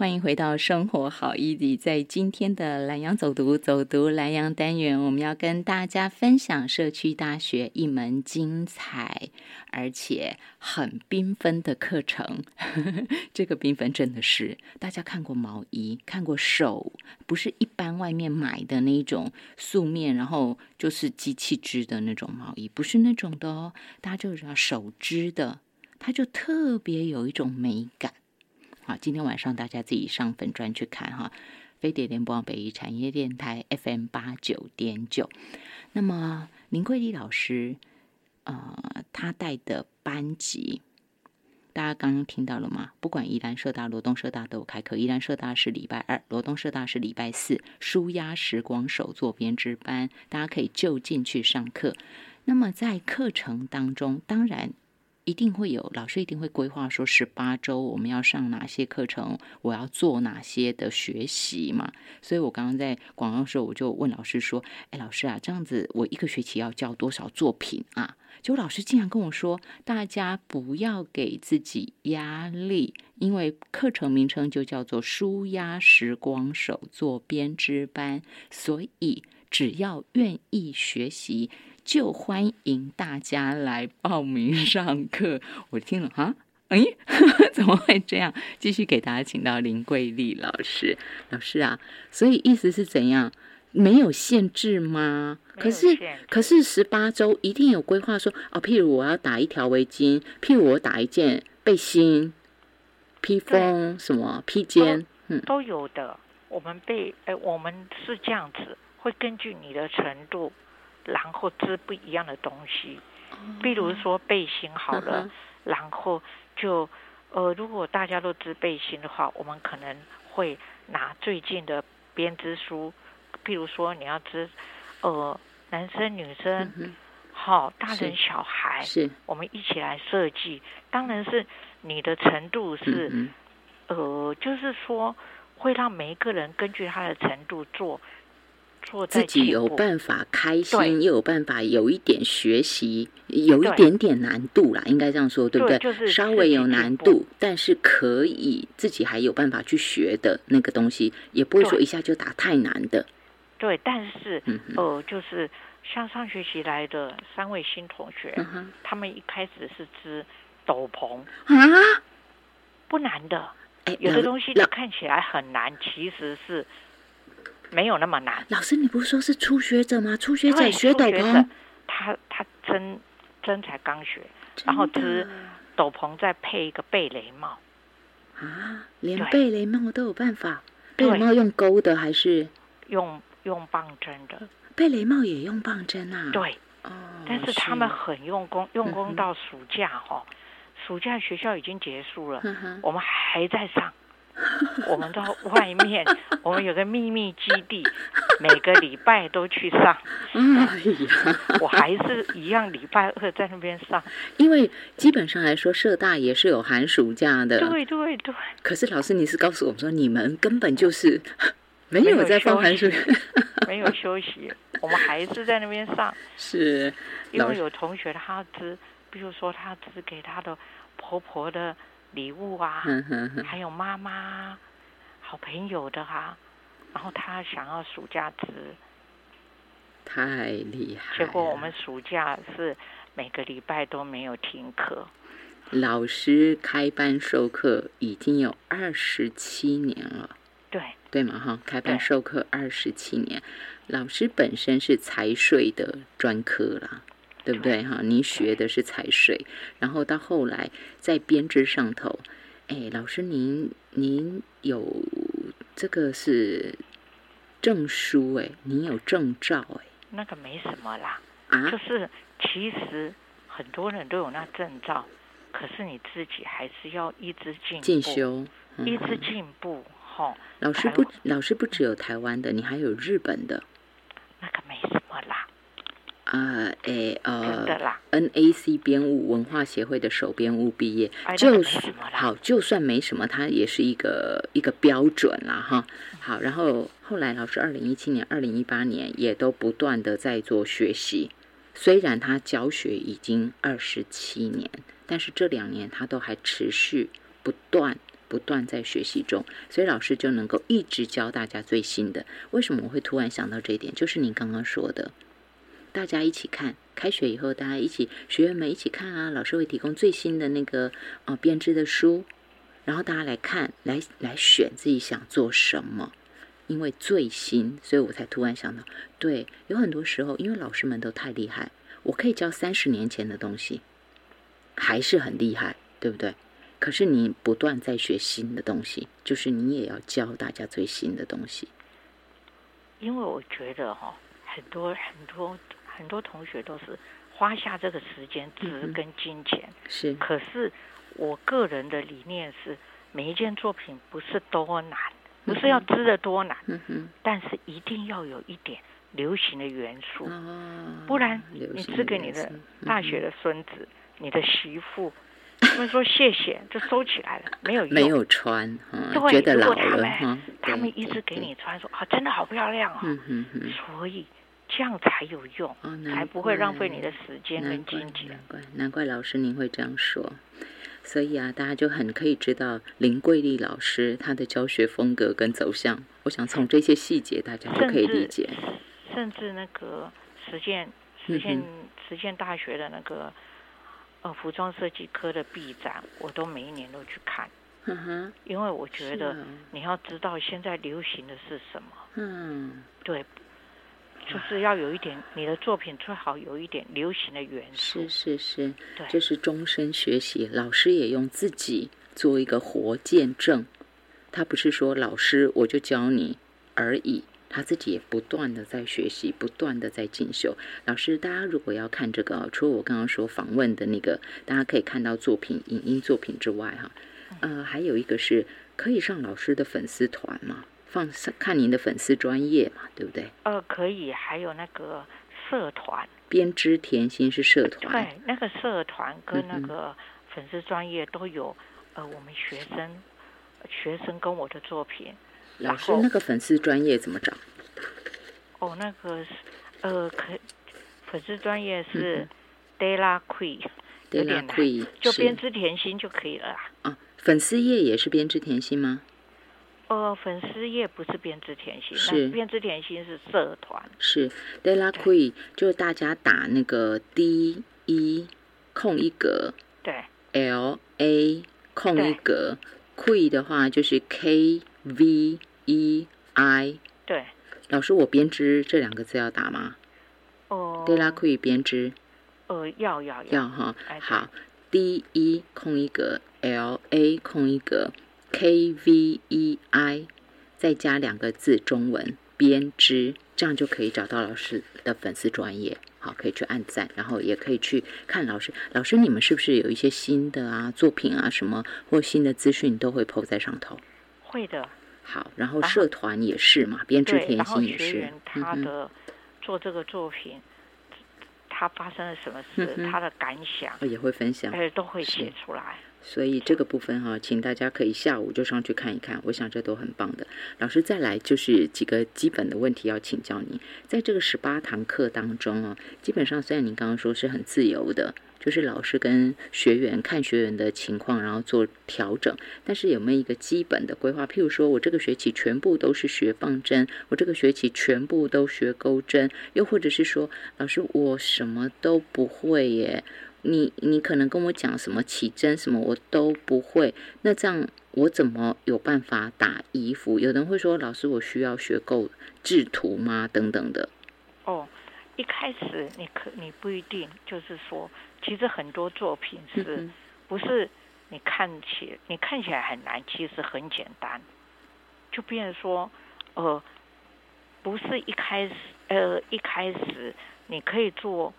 欢迎回到生活好 E D，。在今天的蓝洋走读走读蓝洋单元，我们要跟大家分享社区大学一门精彩而且很缤纷的课程。这个缤纷真的是大家看过毛衣，看过手，不是一般外面买的那种素面，然后就是机器织的那种毛衣，不是那种的哦，大家就知道手织的，它就特别有一种美感。好，今天晚上大家自己上粉专去看哈，飞碟联播网北一产业电台 FM 八九点九。那么林桂丽老师，呃，他带的班级，大家刚刚听到了吗？不管宜兰社大、罗东社大都有开课，宜兰社大是礼拜二，罗东社大是礼拜四。舒压时光手作编织班，大家可以就近去上课。那么在课程当中，当然。一定会有老师一定会规划说十八周我们要上哪些课程，我要做哪些的学习嘛。所以我刚刚在广告的时候，我就问老师说：“哎，老师啊，这样子我一个学期要教多少作品啊？”结果老师竟然跟我说：“大家不要给自己压力，因为课程名称就叫做舒压时光手作编织班，所以只要愿意学习。”就欢迎大家来报名上课。我听了哈，哎，怎么会这样？继续给大家请到林桂丽老师。老师啊，所以意思是怎样？没有限制吗？可是可是十八周一定有规划说哦，譬如我要打一条围巾，譬如我打一件背心、披风什么披肩，嗯，都有的。我们被，哎，我们是这样子，会根据你的程度。然后织不一样的东西，比如说背心好了，然后就呃，如果大家都织背心的话，我们可能会拿最近的编织书，譬如说你要织呃男生女生，好大人小孩，是，我们一起来设计。当然是你的程度是呃，就是说会让每一个人根据他的程度做。自己有办法开心，又有办法有一点学习，有一点点难度啦，应该这样说，对不对？就是稍微有难度，但是可以自己还有办法去学的那个东西，也不会说一下就打太难的。对，但是呃，就是像上学期来的三位新同学，他们一开始是织斗篷啊，不难的。哎，有的东西看起来很难，其实是。没有那么难。老师，你不是说是初学者吗？初学者学斗篷，他他真真才刚学，然后织斗篷再配一个贝雷帽啊，连贝雷帽都有办法。贝雷帽用钩的还是用用棒针的？贝雷帽也用棒针啊？对，哦，但是他们很用功，用功到暑假哈，暑假学校已经结束了，我们还在上。我们到外面，我们有个秘密基地，每个礼拜都去上。哎呀，我还是一样礼拜二在那边上。因为基本上来说，社大也是有寒暑假的。对对对。可是老师，你是告诉我们说，你们根本就是没有在放寒暑假，没有休息，我们还是在那边上。是，因为有同学他只，比如说他只给他的婆婆的。礼物啊，还有妈妈、好朋友的哈，然后他想要暑假值，太厉害。结果我们暑假是每个礼拜都没有停课。老师开班授课已经有二十七年了，对。对嘛哈，开班授课二十七年，老师本身是财税的专科啦。对不对哈？您学的是财税，然后到后来在编织上头，哎，老师您您有这个是证书哎，您有证照哎，那个没什么啦，啊，就是其实很多人都有那证照，可是你自己还是要一直进进修，一直进步哈。老师不，老师不只有台湾的，你还有日本的。啊，诶，呃，NAC 编务文化协会的首编务毕业，就是好，就算没什么，它也是一个一个标准啦，哈。好，然后后来老师二零一七年、二零一八年也都不断的在做学习，虽然他教学已经二十七年，但是这两年他都还持续不断不断在学习中，所以老师就能够一直教大家最新的。为什么我会突然想到这一点？就是您刚刚说的，大家一起看，开学以后大家一起学员们一起看啊，老师会提供最新的那个呃编织的书，然后大家来看，来来选自己想做什么。因为最新，所以我才突然想到，对，有很多时候，因为老师们都太厉害，我可以教三十年前的东西，还是很厉害，对不对？可是你不断在学新的东西，就是你也要教大家最新的东西。因为我觉得哈，很多很多很多同学都是花下这个时间、值跟金钱，是。可是我个人的理念是，每一件作品不是多难。不是要织的多难，但是一定要有一点流行的元素，不然你织给你的大学的孙子、你的媳妇，他们说谢谢就收起来了，没有用，没有穿，对，觉得老了，他们一直给你穿，说啊，真的好漂亮哦，所以这样才有用，才不会浪费你的时间跟金钱。难怪，难怪老师您会这样说。所以啊，大家就很可以知道林桂丽老师她的教学风格跟走向。我想从这些细节，大家都可以理解。甚至那个实践实践实践大学的那个呃服装设计科的 B 展，我都每一年都去看。嗯哼，因为我觉得你要知道现在流行的是什么。嗯，对。就是要有一点，你的作品最好有一点流行的元素。是是是，对，这是终身学习。老师也用自己做一个活见证，他不是说老师我就教你而已，他自己也不断的在学习，不断的在进修。老师，大家如果要看这个，除了我刚刚说访问的那个，大家可以看到作品、影音作品之外，哈，呃，还有一个是可以上老师的粉丝团嘛。放看您的粉丝专业嘛，对不对？呃，可以，还有那个社团，编织甜心是社团。对，那个社团跟那个粉丝专业都有，呃，我们学生学生跟我的作品。老师，那个粉丝专业怎么找？哦，那个是呃，可粉丝专业是 Della Queen，有点难，就编织甜心就可以了。啊，粉丝页也是编织甜心吗？呃，粉丝页不是编织甜心，是编织甜心是社团。是 Della Qui，就大家打那个 D E 空一格，对，L A 空一格，Qui 的话就是 K V E I。对，老师，我编织这两个字要打吗？哦，Della Qui 编织。呃，要要要哈，好，D E 空一格，L A 空一格。K V E I，再加两个字中文编织，这样就可以找到老师的粉丝专业。好，可以去按赞，然后也可以去看老师。老师，你们是不是有一些新的啊作品啊什么或新的资讯都会 PO 在上头？会的。好，然后社团也是嘛，编织甜心也是。他的做这个作品，他发生了什么事，他的感想也会分享，哎，都会写出来。所以这个部分哈，请大家可以下午就上去看一看，我想这都很棒的。老师再来就是几个基本的问题要请教你，在这个十八堂课当中啊，基本上虽然你刚刚说是很自由的，就是老师跟学员看学员的情况，然后做调整，但是有没有一个基本的规划？譬如说我这个学期全部都是学放针，我这个学期全部都学钩针，又或者是说，老师我什么都不会耶。你你可能跟我讲什么起针什么我都不会，那这样我怎么有办法打衣服？有人会说老师，我需要学够制图吗？等等的。哦，一开始你可你不一定，就是说，其实很多作品是不是你看起你看起来很难，其实很简单，就变成说，呃，不是一开始呃一开始你可以做。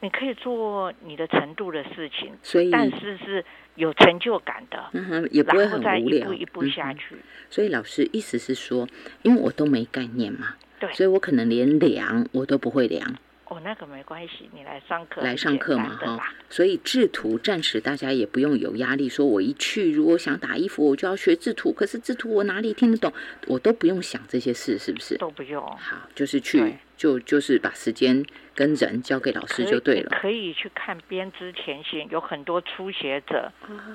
你可以做你的程度的事情，所以但是是有成就感的，嗯哼，也不会很无聊，一步一步下去。所以老师意思是说，因为我都没概念嘛，对，所以我可能连量我都不会量。哦，那个没关系，你来上课来上课嘛，哈。所以制图暂时大家也不用有压力，说我一去如果想打衣服，我就要学制图。可是制图我哪里听得懂？我都不用想这些事，是不是？都不用。好，就是去就就是把时间跟人交给老师就对了。可以去看编织前线，有很多初学者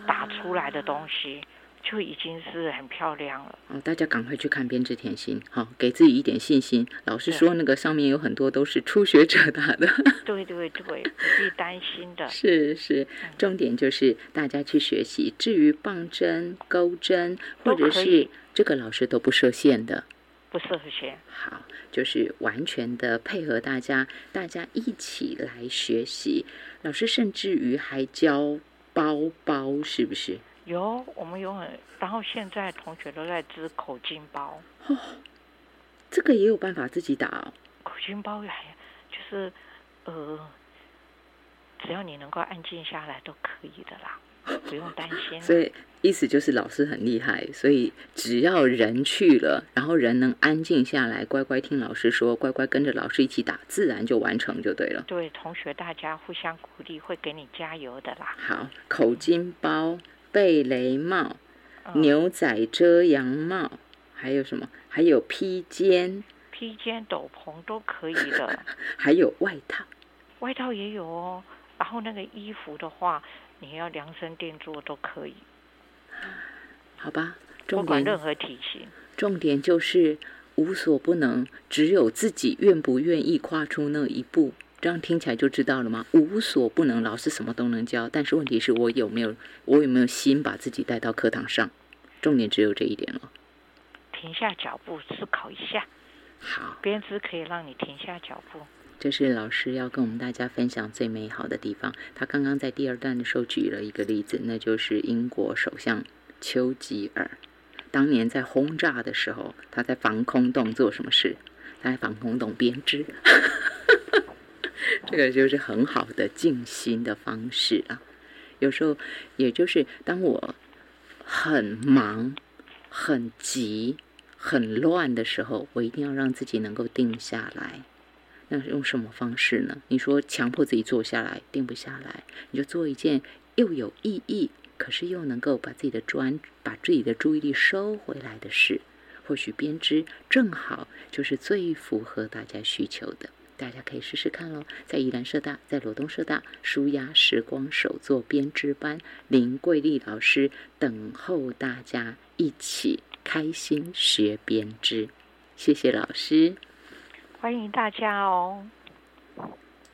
打出来的东西，就已经是很漂亮了。哦，大家赶快去看编织甜心，好，给自己一点信心。老师说那个上面有很多都是初学者打的。对 对对，不必担心的。是是，重点就是大家去学习。至于棒针、钩针，或者是这个老师都不设限的。不适合学。好，就是完全的配合大家，大家一起来学习。老师甚至于还教包包，是不是？有，我们有很，然后现在同学都在织口巾包。哦，这个也有办法自己打哦。口巾包还就是呃，只要你能够安静下来，都可以的啦。不用担心，所以意思就是老师很厉害，所以只要人去了，然后人能安静下来，乖乖听老师说，乖乖跟着老师一起打，自然就完成就对了。对，同学大家互相鼓励，会给你加油的啦。好，口巾包、贝雷帽、牛仔遮阳帽，还有什么？还有披肩、披肩、斗篷都可以的。还有外套，外套也有哦。然后那个衣服的话。你要量身定做都可以，好吧？不管任何体型，重点就是无所不能，只有自己愿不愿意跨出那一步。这样听起来就知道了吗？无所不能，老师什么都能教，但是问题是我有没有，我有没有心把自己带到课堂上？重点只有这一点了。停下脚步，思考一下。好，编织可以让你停下脚步。这是老师要跟我们大家分享最美好的地方。他刚刚在第二段的时候举了一个例子，那就是英国首相丘吉尔当年在轰炸的时候，他在防空洞做什么事？他在防空洞编织。这个就是很好的静心的方式啊。有时候，也就是当我很忙、很急、很乱的时候，我一定要让自己能够定下来。那用什么方式呢？你说强迫自己坐下来，定不下来，你就做一件又有意义，可是又能够把自己的专、把自己的注意力收回来的事。或许编织正好就是最符合大家需求的，大家可以试试看喽。在宜兰社大，在罗东社大，舒压时光手作编织班，林桂丽老师等候大家一起开心学编织。谢谢老师。欢迎大家哦。